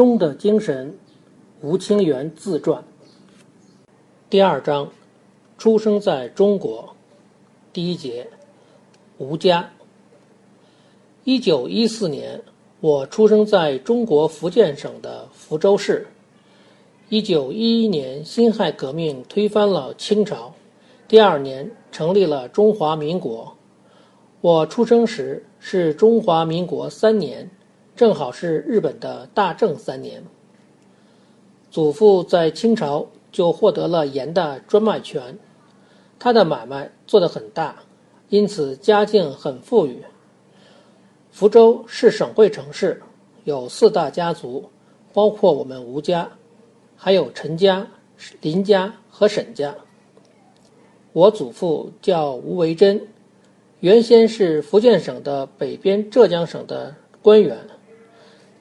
中的精神，吴清源自传。第二章，出生在中国。第一节，吴家。一九一四年，我出生在中国福建省的福州市。一九一一年，辛亥革命推翻了清朝，第二年成立了中华民国。我出生时是中华民国三年。正好是日本的大正三年。祖父在清朝就获得了盐的专卖权，他的买卖做得很大，因此家境很富裕。福州是省会城市，有四大家族，包括我们吴家，还有陈家、林家和沈家。我祖父叫吴维珍，原先是福建省的北边浙江省的官员。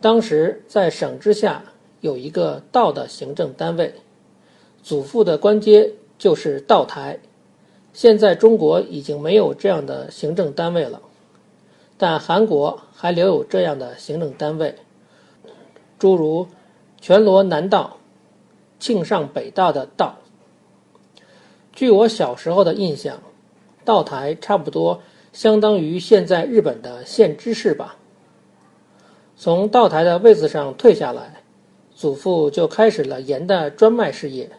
当时在省之下有一个道的行政单位，祖父的官阶就是道台。现在中国已经没有这样的行政单位了，但韩国还留有这样的行政单位，诸如全罗南道、庆尚北道的道。据我小时候的印象，道台差不多相当于现在日本的县知事吧。从道台的位子上退下来，祖父就开始了盐的专卖事业。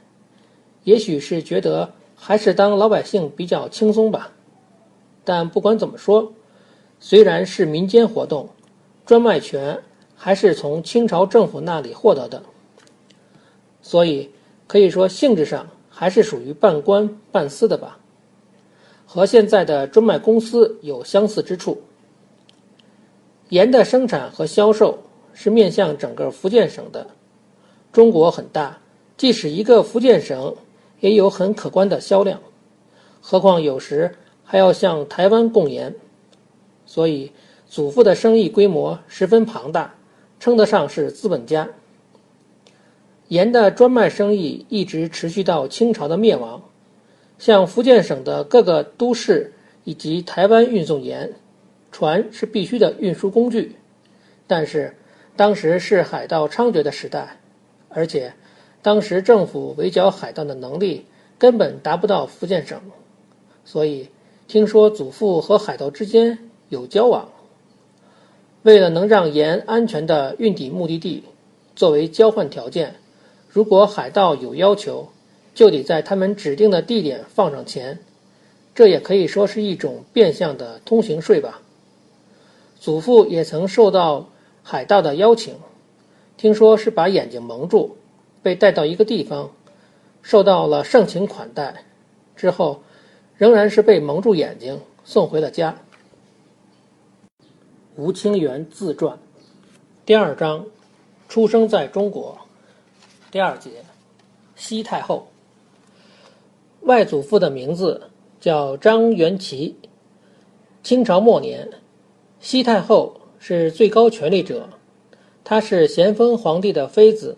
也许是觉得还是当老百姓比较轻松吧。但不管怎么说，虽然是民间活动，专卖权还是从清朝政府那里获得的，所以可以说性质上还是属于半官半私的吧，和现在的专卖公司有相似之处。盐的生产和销售是面向整个福建省的。中国很大，即使一个福建省也有很可观的销量，何况有时还要向台湾供盐。所以，祖父的生意规模十分庞大，称得上是资本家。盐的专卖生意一直持续到清朝的灭亡，向福建省的各个都市以及台湾运送盐。船是必须的运输工具，但是当时是海盗猖獗的时代，而且当时政府围剿海盗的能力根本达不到福建省，所以听说祖父和海盗之间有交往。为了能让盐安全的运抵目的地，作为交换条件，如果海盗有要求，就得在他们指定的地点放上钱，这也可以说是一种变相的通行税吧。祖父也曾受到海盗的邀请，听说是把眼睛蒙住，被带到一个地方，受到了盛情款待，之后仍然是被蒙住眼睛送回了家。吴清源自传，第二章，出生在中国，第二节，西太后。外祖父的名字叫张元齐，清朝末年。西太后是最高权力者，她是咸丰皇帝的妃子，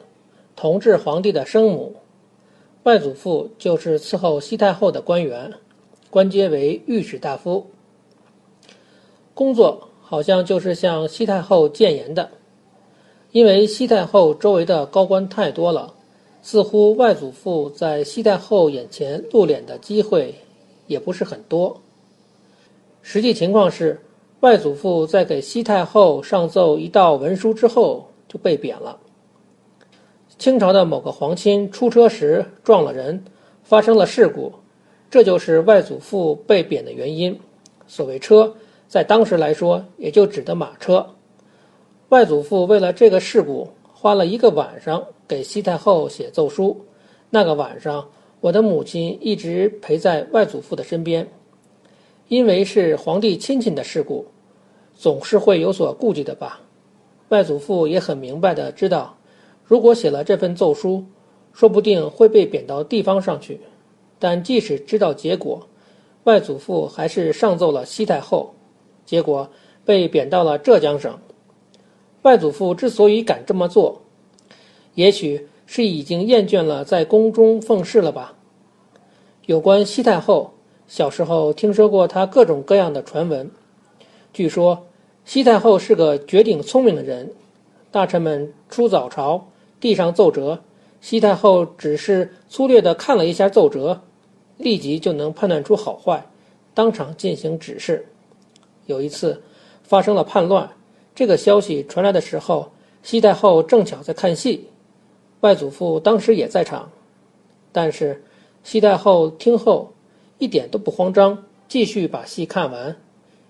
同治皇帝的生母。外祖父就是伺候西太后的官员，官阶为御史大夫。工作好像就是向西太后谏言的，因为西太后周围的高官太多了，似乎外祖父在西太后眼前露脸的机会也不是很多。实际情况是。外祖父在给西太后上奏一道文书之后就被贬了。清朝的某个皇亲出车时撞了人，发生了事故，这就是外祖父被贬的原因。所谓车，在当时来说也就指的马车。外祖父为了这个事故，花了一个晚上给西太后写奏书。那个晚上，我的母亲一直陪在外祖父的身边。因为是皇帝亲戚的事故，总是会有所顾忌的吧。外祖父也很明白的知道，如果写了这份奏书，说不定会被贬到地方上去。但即使知道结果，外祖父还是上奏了西太后，结果被贬到了浙江省。外祖父之所以敢这么做，也许是已经厌倦了在宫中奉侍了吧。有关西太后。小时候听说过他各种各样的传闻，据说西太后是个绝顶聪明的人，大臣们出早朝，递上奏折，西太后只是粗略地看了一下奏折，立即就能判断出好坏，当场进行指示。有一次发生了叛乱，这个消息传来的时候，西太后正巧在看戏，外祖父当时也在场，但是西太后听后一点都不慌张，继续把戏看完。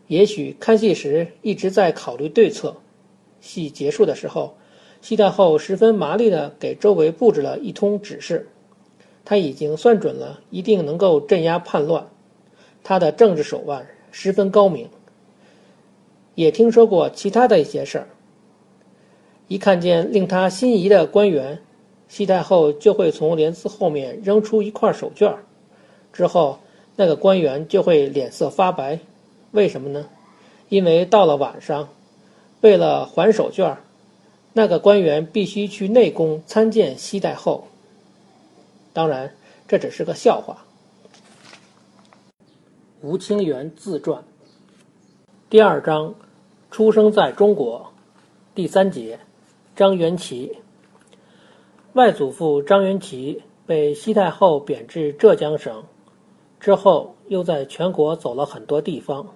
也许看戏时一直在考虑对策。戏结束的时候，西太后十分麻利地给周围布置了一通指示。他已经算准了，一定能够镇压叛乱。他的政治手腕十分高明。也听说过其他的一些事儿。一看见令他心仪的官员，西太后就会从帘子后面扔出一块手绢儿之后那个官员就会脸色发白。为什么呢？因为到了晚上，为了还手绢那个官员必须去内宫参见西太后。当然，这只是个笑话。吴清源自传第二章：出生在中国。第三节：张元齐。外祖父张元奇被西太后贬至浙江省，之后又在全国走了很多地方。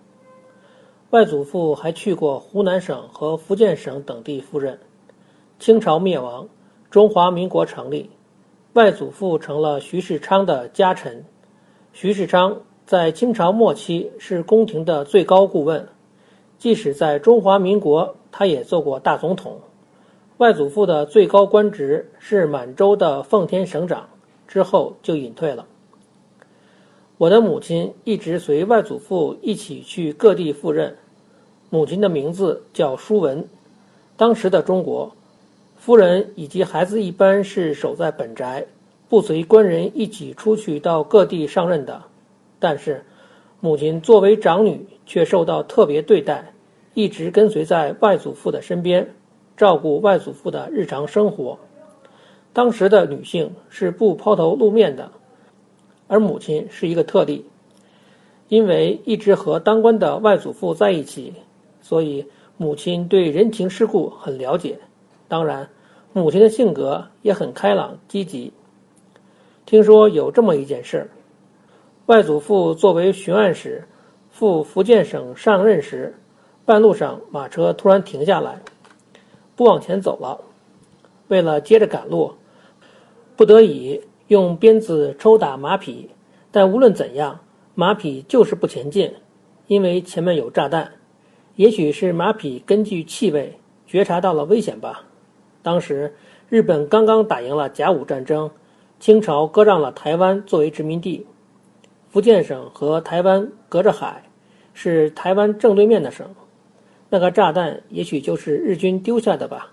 外祖父还去过湖南省和福建省等地赴任。清朝灭亡，中华民国成立，外祖父成了徐世昌的家臣。徐世昌在清朝末期是宫廷的最高顾问，即使在中华民国，他也做过大总统。外祖父的最高官职是满洲的奉天省长，之后就隐退了。我的母亲一直随外祖父一起去各地赴任。母亲的名字叫淑文。当时的中国，夫人以及孩子一般是守在本宅，不随官人一起出去到各地上任的。但是，母亲作为长女，却受到特别对待，一直跟随在外祖父的身边，照顾外祖父的日常生活。当时的女性是不抛头露面的。而母亲是一个特例，因为一直和当官的外祖父在一起，所以母亲对人情世故很了解。当然，母亲的性格也很开朗积极。听说有这么一件事：外祖父作为巡按使赴福建省上任时，半路上马车突然停下来，不往前走了。为了接着赶路，不得已。用鞭子抽打马匹，但无论怎样，马匹就是不前进，因为前面有炸弹。也许是马匹根据气味觉察到了危险吧。当时日本刚刚打赢了甲午战争，清朝割让了台湾作为殖民地，福建省和台湾隔着海，是台湾正对面的省。那个炸弹也许就是日军丢下的吧。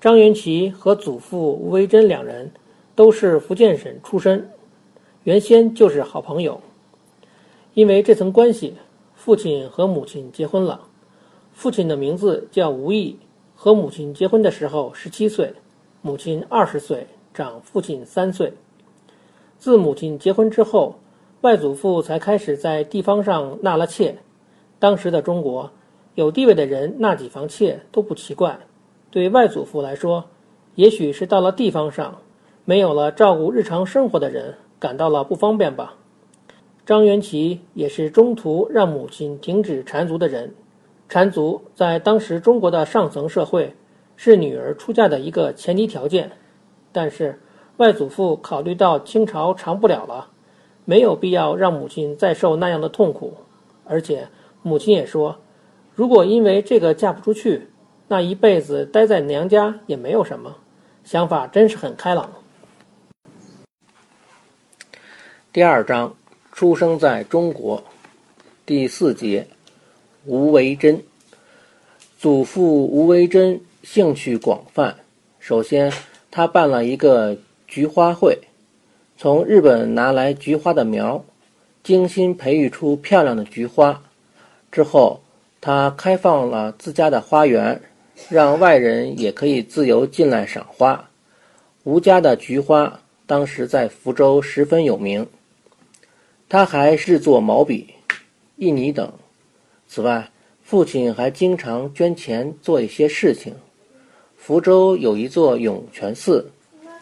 张元奇和祖父吴维珍两人。都是福建省出身，原先就是好朋友。因为这层关系，父亲和母亲结婚了。父亲的名字叫吴毅，和母亲结婚的时候十七岁，母亲二十岁，长父亲三岁。自母亲结婚之后，外祖父才开始在地方上纳了妾。当时的中国，有地位的人纳几房妾都不奇怪。对外祖父来说，也许是到了地方上。没有了照顾日常生活的人，感到了不方便吧？张元奇也是中途让母亲停止缠足的人。缠足在当时中国的上层社会是女儿出嫁的一个前提条件。但是外祖父考虑到清朝长不了了，没有必要让母亲再受那样的痛苦。而且母亲也说，如果因为这个嫁不出去，那一辈子待在娘家也没有什么。想法真是很开朗。第二章，出生在中国，第四节，吴维珍。祖父吴维珍兴趣广泛。首先，他办了一个菊花会，从日本拿来菊花的苗，精心培育出漂亮的菊花。之后，他开放了自家的花园，让外人也可以自由进来赏花。吴家的菊花当时在福州十分有名。他还制作毛笔、印泥等。此外，父亲还经常捐钱做一些事情。福州有一座涌泉寺，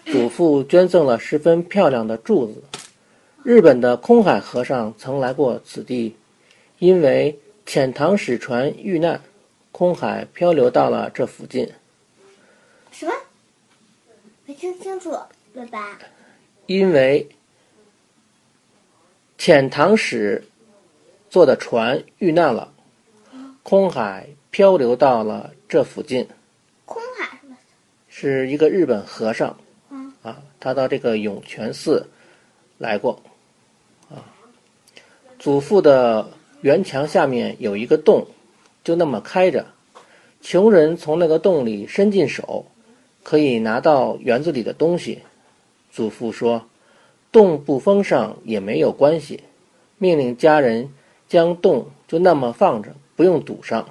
祖父捐赠了十分漂亮的柱子。日本的空海和尚曾来过此地，因为遣唐使船遇难，空海漂流到了这附近。什么？没听清楚，爸爸。因为遣唐使坐的船遇难了，空海漂流到了这附近。空海是是一个日本和尚。嗯。啊，他到这个涌泉寺来过。啊，祖父的园墙下面有一个洞，就那么开着，穷人从那个洞里伸进手，可以拿到园子里的东西。祖父说：“洞不封上也没有关系。”命令家人将洞就那么放着，不用堵上。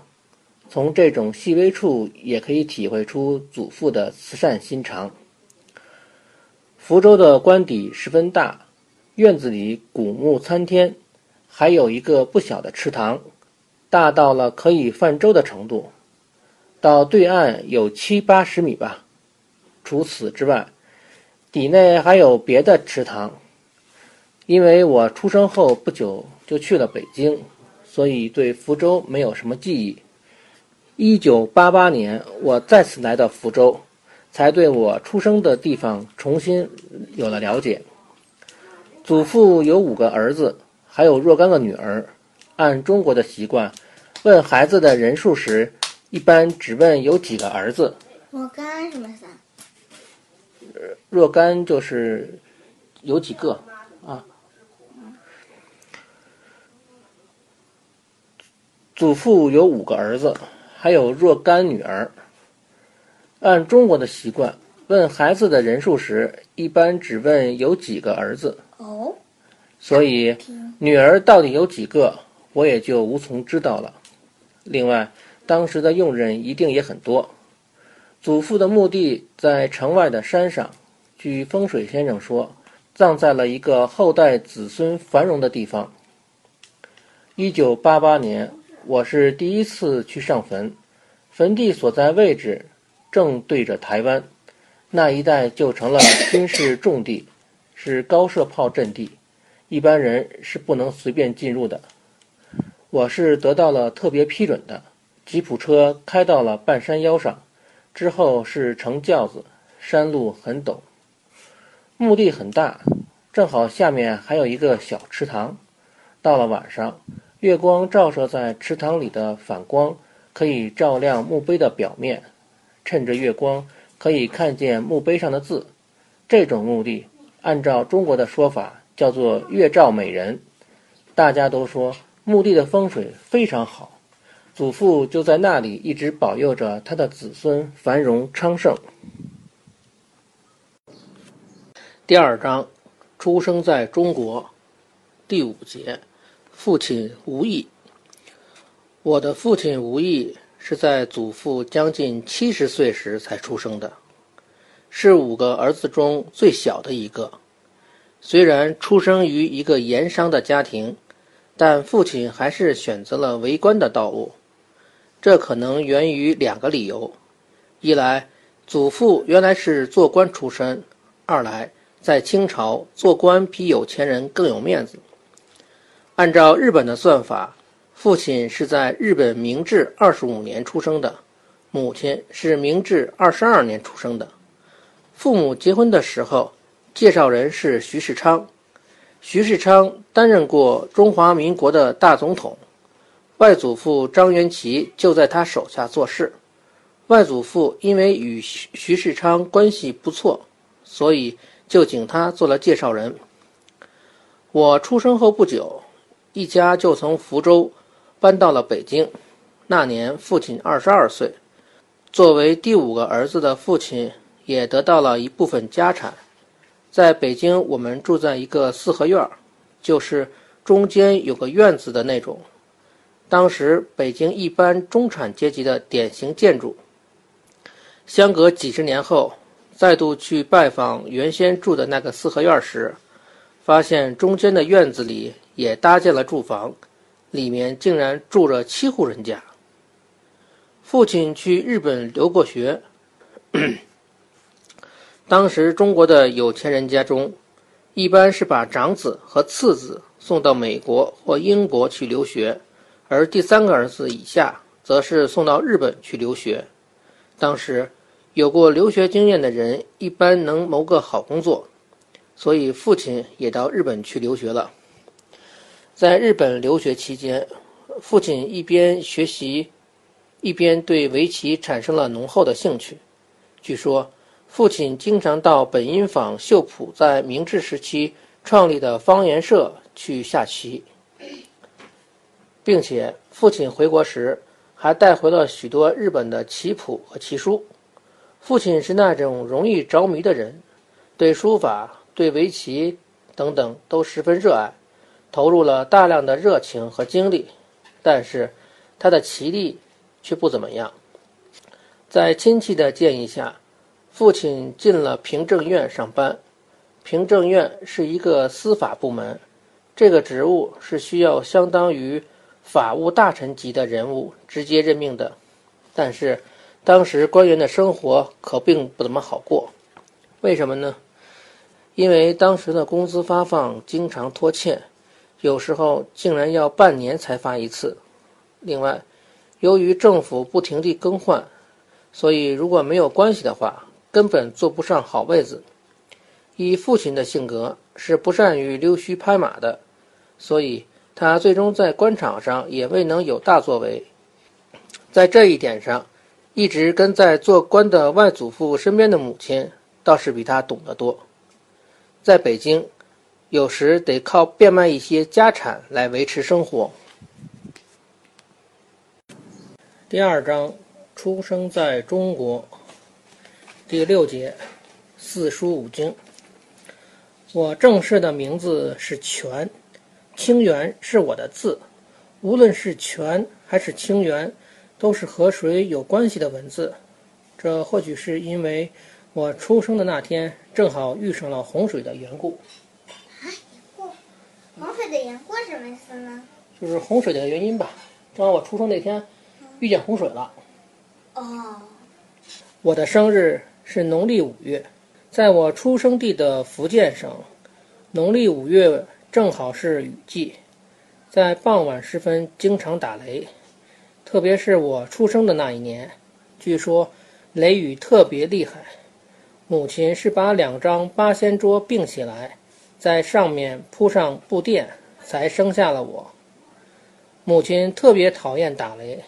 从这种细微处也可以体会出祖父的慈善心肠。福州的官邸十分大，院子里古木参天，还有一个不小的池塘，大到了可以泛舟的程度，到对岸有七八十米吧。除此之外，底内还有别的池塘。因为我出生后不久就去了北京，所以对福州没有什么记忆。一九八八年，我再次来到福州，才对我出生的地方重新有了了解。祖父有五个儿子，还有若干个女儿。按中国的习惯，问孩子的人数时，一般只问有几个儿子。若干什么三？若干就是有几个啊。祖父有五个儿子，还有若干女儿。按中国的习惯，问孩子的人数时，一般只问有几个儿子。哦。所以，女儿到底有几个，我也就无从知道了。另外，当时的佣人一定也很多。祖父的墓地在城外的山上。据风水先生说，葬在了一个后代子孙繁荣的地方。一九八八年，我是第一次去上坟，坟地所在位置正对着台湾，那一带就成了军事重地，是高射炮阵地，一般人是不能随便进入的。我是得到了特别批准的，吉普车开到了半山腰上，之后是乘轿子，山路很陡。墓地很大，正好下面还有一个小池塘。到了晚上，月光照射在池塘里的反光，可以照亮墓碑的表面。趁着月光，可以看见墓碑上的字。这种墓地，按照中国的说法，叫做“月照美人”。大家都说墓地的风水非常好，祖父就在那里一直保佑着他的子孙繁荣昌盛。第二章，出生在中国，第五节，父亲吴意。我的父亲吴意是在祖父将近七十岁时才出生的，是五个儿子中最小的一个。虽然出生于一个盐商的家庭，但父亲还是选择了为官的道路。这可能源于两个理由：一来，祖父原来是做官出身；二来。在清朝做官比有钱人更有面子。按照日本的算法，父亲是在日本明治二十五年出生的，母亲是明治二十二年出生的。父母结婚的时候，介绍人是徐世昌。徐世昌担任过中华民国的大总统，外祖父张元奇就在他手下做事。外祖父因为与徐徐世昌关系不错，所以。就请他做了介绍人。我出生后不久，一家就从福州搬到了北京。那年父亲二十二岁，作为第五个儿子的父亲也得到了一部分家产。在北京，我们住在一个四合院，就是中间有个院子的那种。当时北京一般中产阶级的典型建筑。相隔几十年后。再度去拜访原先住的那个四合院时，发现中间的院子里也搭建了住房，里面竟然住着七户人家。父亲去日本留过学，当时中国的有钱人家中，一般是把长子和次子送到美国或英国去留学，而第三个儿子以下，则是送到日本去留学。当时，有过留学经验的人一般能谋个好工作，所以父亲也到日本去留学了。在日本留学期间，父亲一边学习，一边对围棋产生了浓厚的兴趣。据说，父亲经常到本因坊秀浦在明治时期创立的方言社去下棋，并且父亲回国时还带回了许多日本的棋谱和棋书。父亲是那种容易着迷的人，对书法、对围棋等等都十分热爱，投入了大量的热情和精力。但是，他的棋力却不怎么样。在亲戚的建议下，父亲进了平政院上班。平政院是一个司法部门，这个职务是需要相当于法务大臣级的人物直接任命的。但是，当时官员的生活可并不怎么好过。为什么呢？因为当时的工资发放经常拖欠。有时候竟然要半年才发一次。另外，由于政府不停地更换，所以如果没有关系的话，根本坐不上好位子。以父亲的性格是不善于溜须拍马的，所以他最终在官场上也未能有大作为。在这一点上，一直跟在做官的外祖父身边的母亲倒是比他懂得多。在北京。有时得靠变卖一些家产来维持生活。第二章，出生在中国。第六节，四书五经。我正式的名字是全，清源是我的字。无论是泉还是清源，都是和水有关系的文字。这或许是因为我出生的那天正好遇上了洪水的缘故。洪水的缘故什么意思呢？就是洪水的原因吧。正好我出生那天遇见洪水了。哦。我的生日是农历五月，在我出生地的福建省，农历五月正好是雨季，在傍晚时分经常打雷，特别是我出生的那一年，据说雷雨特别厉害。母亲是把两张八仙桌并起来。在上面铺上布垫，才生下了我。母亲特别讨厌打雷，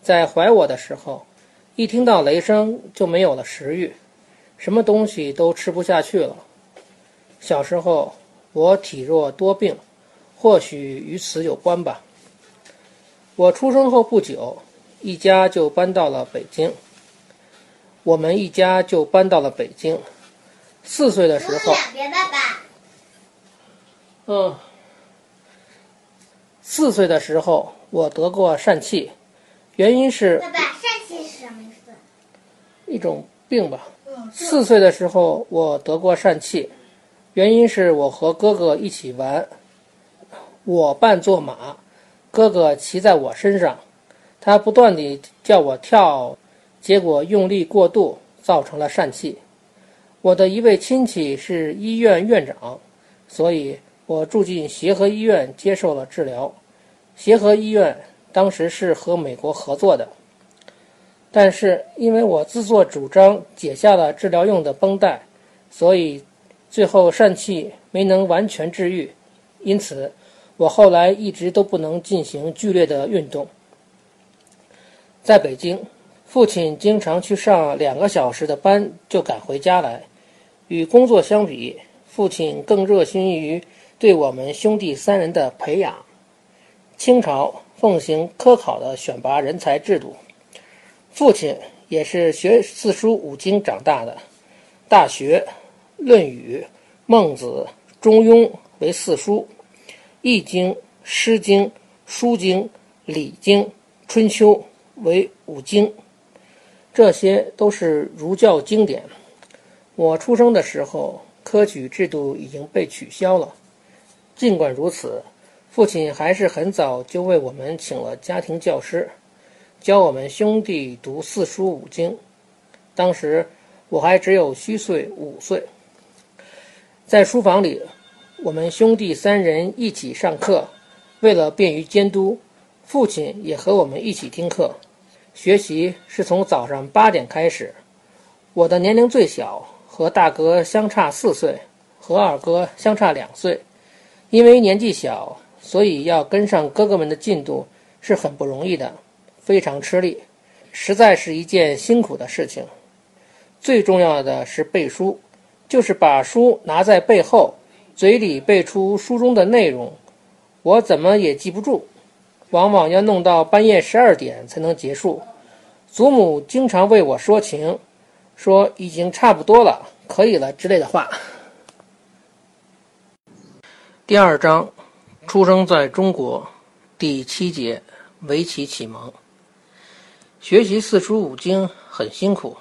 在怀我的时候，一听到雷声就没有了食欲，什么东西都吃不下去了。小时候我体弱多病，或许与此有关吧。我出生后不久，一家就搬到了北京。我们一家就搬到了北京。四岁的时候。爸爸嗯，四岁的时候我得过疝气，原因是爸爸，疝气是什么意思？一种病吧。四岁的时候我得过疝气，原因是我和哥哥一起玩，我扮作马，哥哥骑在我身上，他不断地叫我跳，结果用力过度，造成了疝气。我的一位亲戚是医院院长，所以。我住进协和医院接受了治疗，协和医院当时是和美国合作的，但是因为我自作主张解下了治疗用的绷带，所以最后疝气没能完全治愈，因此我后来一直都不能进行剧烈的运动。在北京，父亲经常去上两个小时的班就赶回家来，与工作相比，父亲更热心于。对我们兄弟三人的培养，清朝奉行科考的选拔人才制度。父亲也是学四书五经长大的，《大学》《论语》《孟子》《中庸》为四书，《易经》《诗经》《书经》《礼经》《春秋》为五经，这些都是儒教经典。我出生的时候，科举制度已经被取消了。尽管如此，父亲还是很早就为我们请了家庭教师，教我们兄弟读四书五经。当时我还只有虚岁五岁。在书房里，我们兄弟三人一起上课，为了便于监督，父亲也和我们一起听课。学习是从早上八点开始。我的年龄最小，和大哥相差四岁，和二哥相差两岁。因为年纪小，所以要跟上哥哥们的进度是很不容易的，非常吃力，实在是一件辛苦的事情。最重要的是背书，就是把书拿在背后，嘴里背出书中的内容。我怎么也记不住。往往要弄到半夜十二点才能结束。祖母经常为我说情，说已经差不多了，可以了之类的话。第二章，出生在中国，第七节，围棋启蒙。学习四书五经很辛苦，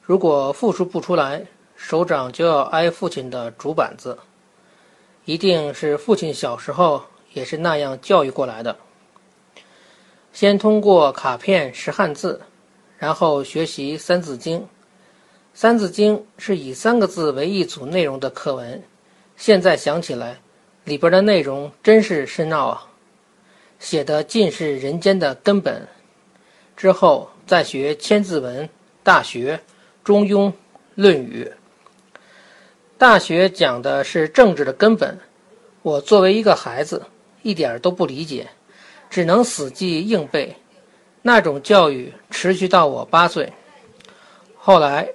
如果复述不出来，手掌就要挨父亲的竹板子。一定是父亲小时候也是那样教育过来的。先通过卡片识汉字，然后学习《三字经》。《三字经》是以三个字为一组内容的课文。现在想起来，里边的内容真是深奥啊，写的尽是人间的根本。之后再学《千字文》《大学》《中庸》《论语》。《大学》讲的是政治的根本，我作为一个孩子，一点都不理解。只能死记硬背，那种教育持续到我八岁。后来，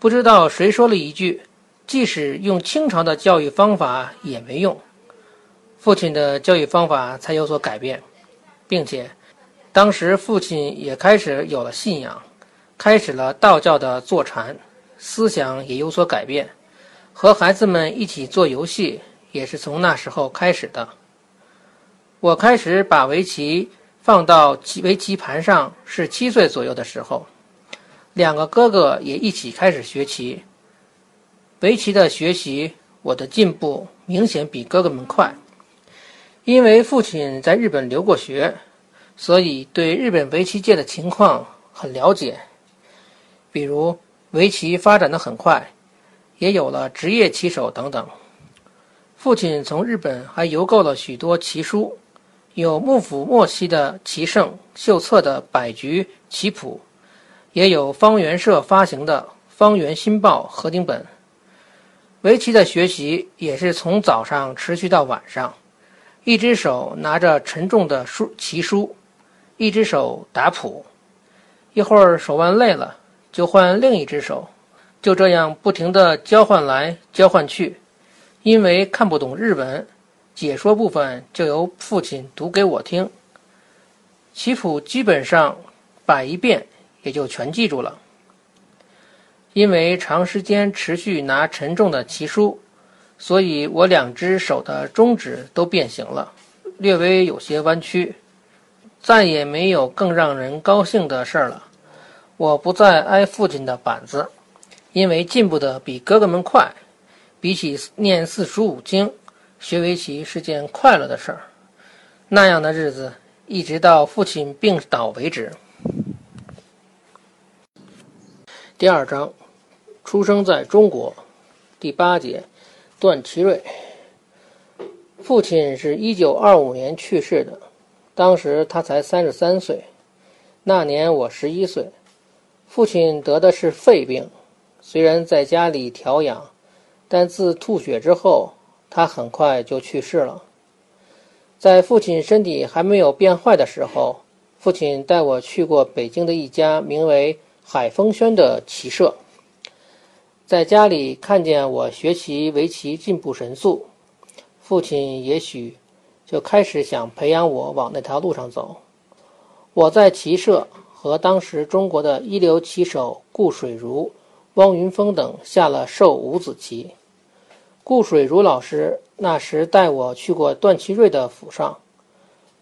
不知道谁说了一句：“即使用清朝的教育方法也没用。”父亲的教育方法才有所改变，并且，当时父亲也开始有了信仰，开始了道教的坐禅，思想也有所改变。和孩子们一起做游戏，也是从那时候开始的。我开始把围棋放到棋围棋盘上是七岁左右的时候，两个哥哥也一起开始学棋。围棋的学习，我的进步明显比哥哥们快。因为父亲在日本留过学，所以对日本围棋界的情况很了解。比如围棋发展的很快，也有了职业棋手等等。父亲从日本还邮购了许多棋书。有幕府末期的棋圣秀策的百局棋谱，也有方圆社发行的《方圆新报》合订本。围棋的学习也是从早上持续到晚上，一只手拿着沉重的书棋书，一只手打谱，一会儿手腕累了就换另一只手，就这样不停地交换来交换去。因为看不懂日文。解说部分就由父亲读给我听，棋谱基本上摆一遍也就全记住了。因为长时间持续拿沉重的棋书，所以我两只手的中指都变形了，略微有些弯曲。再也没有更让人高兴的事儿了，我不再挨父亲的板子，因为进步的比哥哥们快，比起念四书五经。学围棋是件快乐的事儿，那样的日子一直到父亲病倒为止。第二章，出生在中国，第八节，段祺瑞。父亲是一九二五年去世的，当时他才三十三岁，那年我十一岁。父亲得的是肺病，虽然在家里调养，但自吐血之后。他很快就去世了。在父亲身体还没有变坏的时候，父亲带我去过北京的一家名为海风轩的棋社。在家里看见我学习围棋进步神速，父亲也许就开始想培养我往那条路上走。我在棋社和当时中国的一流棋手顾水如、汪云峰等下了授五子棋。顾水如老师那时带我去过段祺瑞的府上。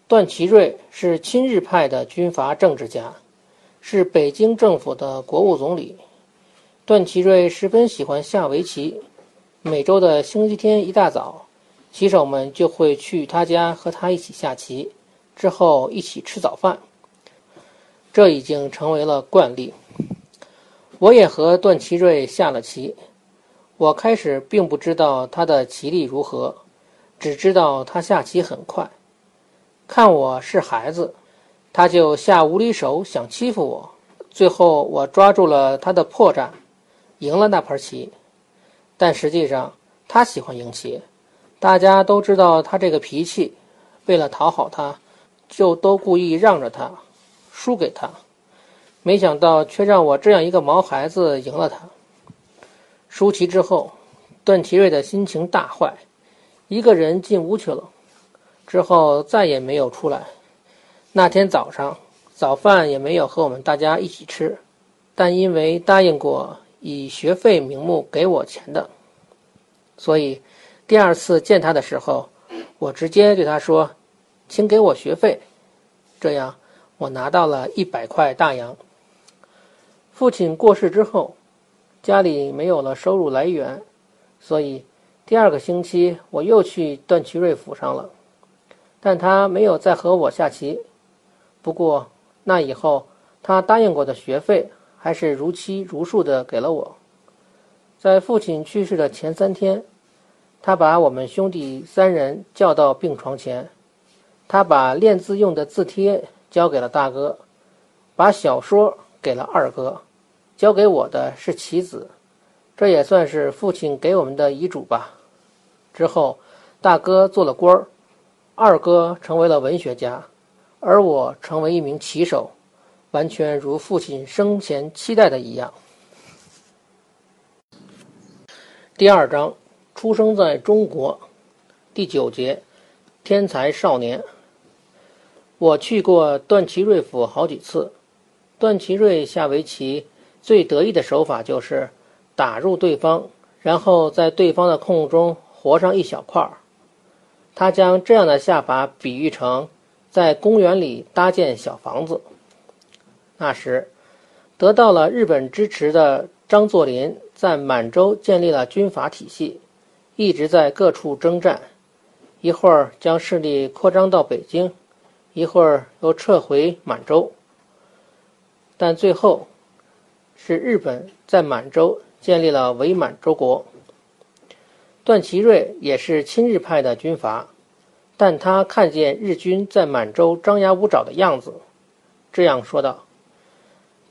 段祺瑞是亲日派的军阀政治家，是北京政府的国务总理。段祺瑞十分喜欢下围棋，每周的星期天一大早，棋手们就会去他家和他一起下棋，之后一起吃早饭。这已经成为了惯例。我也和段祺瑞下了棋。我开始并不知道他的棋力如何，只知道他下棋很快。看我是孩子，他就下无厘手想欺负我。最后我抓住了他的破绽，赢了那盘棋。但实际上他喜欢赢棋，大家都知道他这个脾气。为了讨好他，就都故意让着他，输给他。没想到却让我这样一个毛孩子赢了他。输棋之后，段祺瑞的心情大坏，一个人进屋去了。之后再也没有出来。那天早上早饭也没有和我们大家一起吃，但因为答应过以学费名目给我钱的，所以第二次见他的时候，我直接对他说：“请给我学费。”这样，我拿到了一百块大洋。父亲过世之后。家里没有了收入来源，所以第二个星期我又去段祺瑞府上了，但他没有再和我下棋。不过那以后，他答应过的学费还是如期如数的给了我。在父亲去世的前三天，他把我们兄弟三人叫到病床前，他把练字用的字帖交给了大哥，把小说给了二哥。交给我的是棋子，这也算是父亲给我们的遗嘱吧。之后，大哥做了官儿，二哥成为了文学家，而我成为一名棋手，完全如父亲生前期待的一样。第二章，出生在中国，第九节，天才少年。我去过段祺瑞府好几次，段祺瑞下围棋。最得意的手法就是打入对方，然后在对方的空中活上一小块儿。他将这样的下法比喻成在公园里搭建小房子。那时，得到了日本支持的张作霖在满洲建立了军阀体系，一直在各处征战，一会儿将势力扩张到北京，一会儿又撤回满洲，但最后。是日本在满洲建立了伪满洲国。段祺瑞也是亲日派的军阀，但他看见日军在满洲张牙舞爪的样子，这样说道：“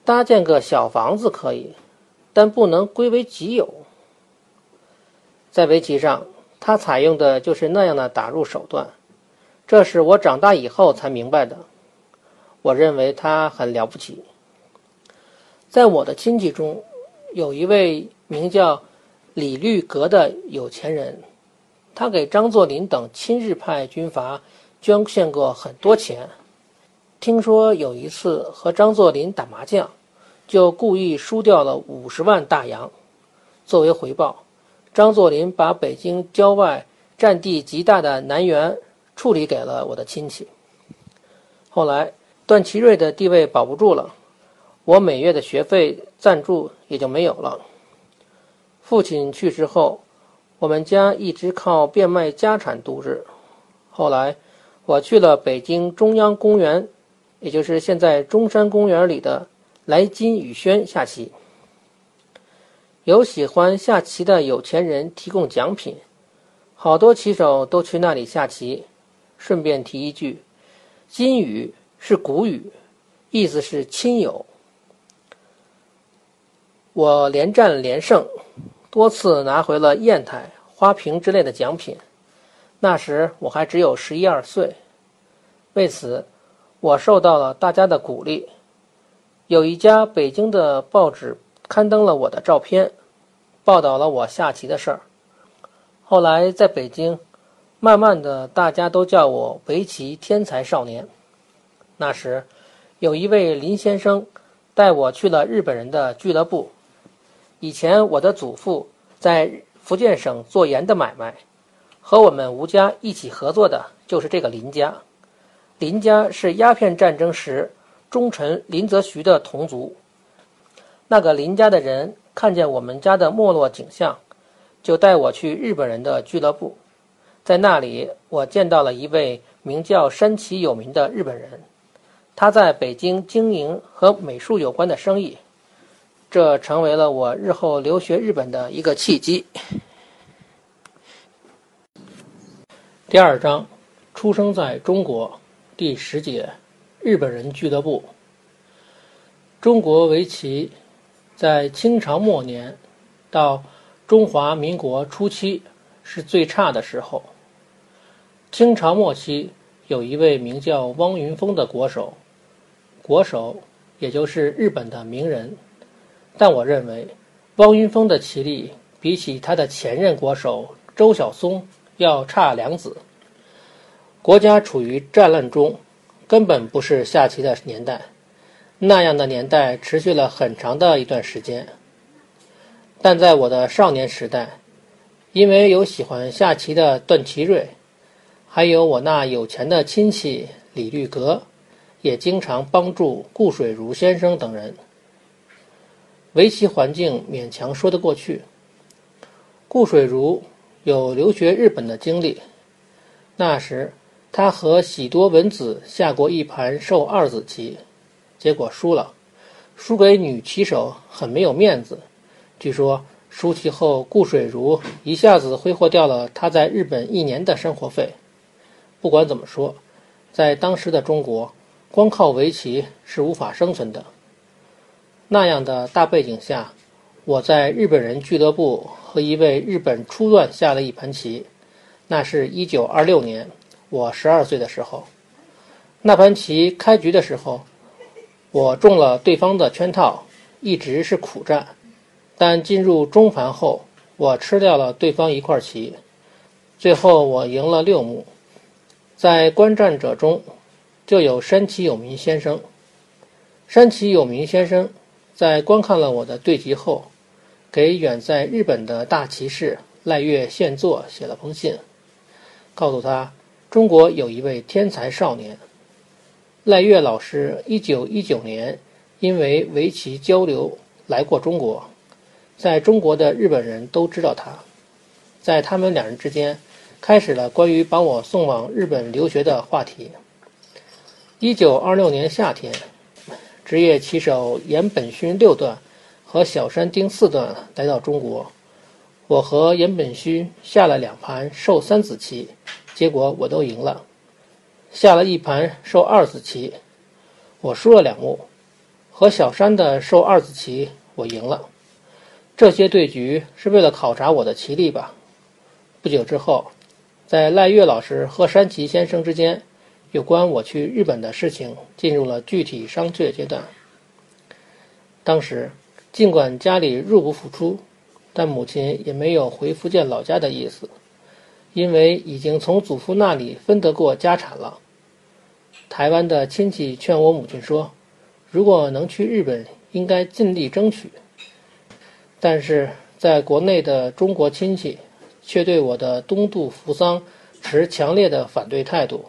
搭建个小房子可以，但不能归为己有。”在围棋上，他采用的就是那样的打入手段，这是我长大以后才明白的。我认为他很了不起。在我的亲戚中，有一位名叫李律阁的有钱人，他给张作霖等亲日派军阀捐献过很多钱。听说有一次和张作霖打麻将，就故意输掉了五十万大洋。作为回报，张作霖把北京郊外占地极大的南园处理给了我的亲戚。后来，段祺瑞的地位保不住了。我每月的学费赞助也就没有了。父亲去世后，我们家一直靠变卖家产度日。后来，我去了北京中央公园，也就是现在中山公园里的来金雨轩下棋。有喜欢下棋的有钱人提供奖品，好多棋手都去那里下棋。顺便提一句，金雨是古语，意思是亲友。我连战连胜，多次拿回了砚台、花瓶之类的奖品。那时我还只有十一二岁，为此我受到了大家的鼓励。有一家北京的报纸刊登了我的照片，报道了我下棋的事儿。后来在北京，慢慢的大家都叫我围棋天才少年。那时，有一位林先生带我去了日本人的俱乐部。以前我的祖父在福建省做盐的买卖，和我们吴家一起合作的就是这个林家。林家是鸦片战争时忠臣林则徐的同族。那个林家的人看见我们家的没落景象，就带我去日本人的俱乐部，在那里我见到了一位名叫山崎有名的日本人，他在北京经营和美术有关的生意。这成为了我日后留学日本的一个契机。第二章，出生在中国，第十节，日本人俱乐部。中国围棋在清朝末年到中华民国初期是最差的时候。清朝末期有一位名叫汪云峰的国手，国手也就是日本的名人。但我认为，汪云峰的棋力比起他的前任国手周晓松要差两子。国家处于战乱中，根本不是下棋的年代。那样的年代持续了很长的一段时间。但在我的少年时代，因为有喜欢下棋的段祺瑞，还有我那有钱的亲戚李律阁，也经常帮助顾水如先生等人。围棋环境勉强说得过去。顾水如有留学日本的经历，那时他和喜多文子下过一盘授二子棋。结果输了，输给女棋手很没有面子。据说输棋后，顾水如一下子挥霍掉了他在日本一年的生活费。不管怎么说，在当时的中国，光靠围棋是无法生存的。那样的大背景下，我在日本人俱乐部和一位日本初段下了一盘棋。那是一九二六年，我十二岁的时候。那盘棋开局的时候。我中了对方的圈套，一直是苦战，但进入中盘后，我吃掉了对方一块棋，最后我赢了六目。在观战者中，就有山崎有明先生。山崎有明先生在观看了我的对局后，给远在日本的大棋士赖月宪作写了封信，告诉他中国有一位天才少年。赖月老师一九一九年因为围棋交流来过中国，在中国的日本人都知道他，在他们两人之间开始了关于把我送往日本留学的话题。一九二六年夏天，职业棋手岩本勋六段和小山丁四段来到中国，我和岩本勋下了两盘授三子棋，结果我都赢了。下了一盘授二子棋，我输了两目；和小山的授二子棋，我赢了。这些对局是为了考察我的棋力吧？不久之后，在赖月老师和山崎先生之间，有关我去日本的事情进入了具体商榷阶段。当时，尽管家里入不敷出，但母亲也没有回福建老家的意思，因为已经从祖父那里分得过家产了。台湾的亲戚劝我母亲说：“如果能去日本，应该尽力争取。”但是，在国内的中国亲戚却对我的东渡扶桑持强烈的反对态度。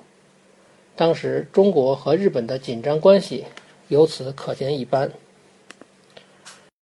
当时，中国和日本的紧张关系由此可见一斑。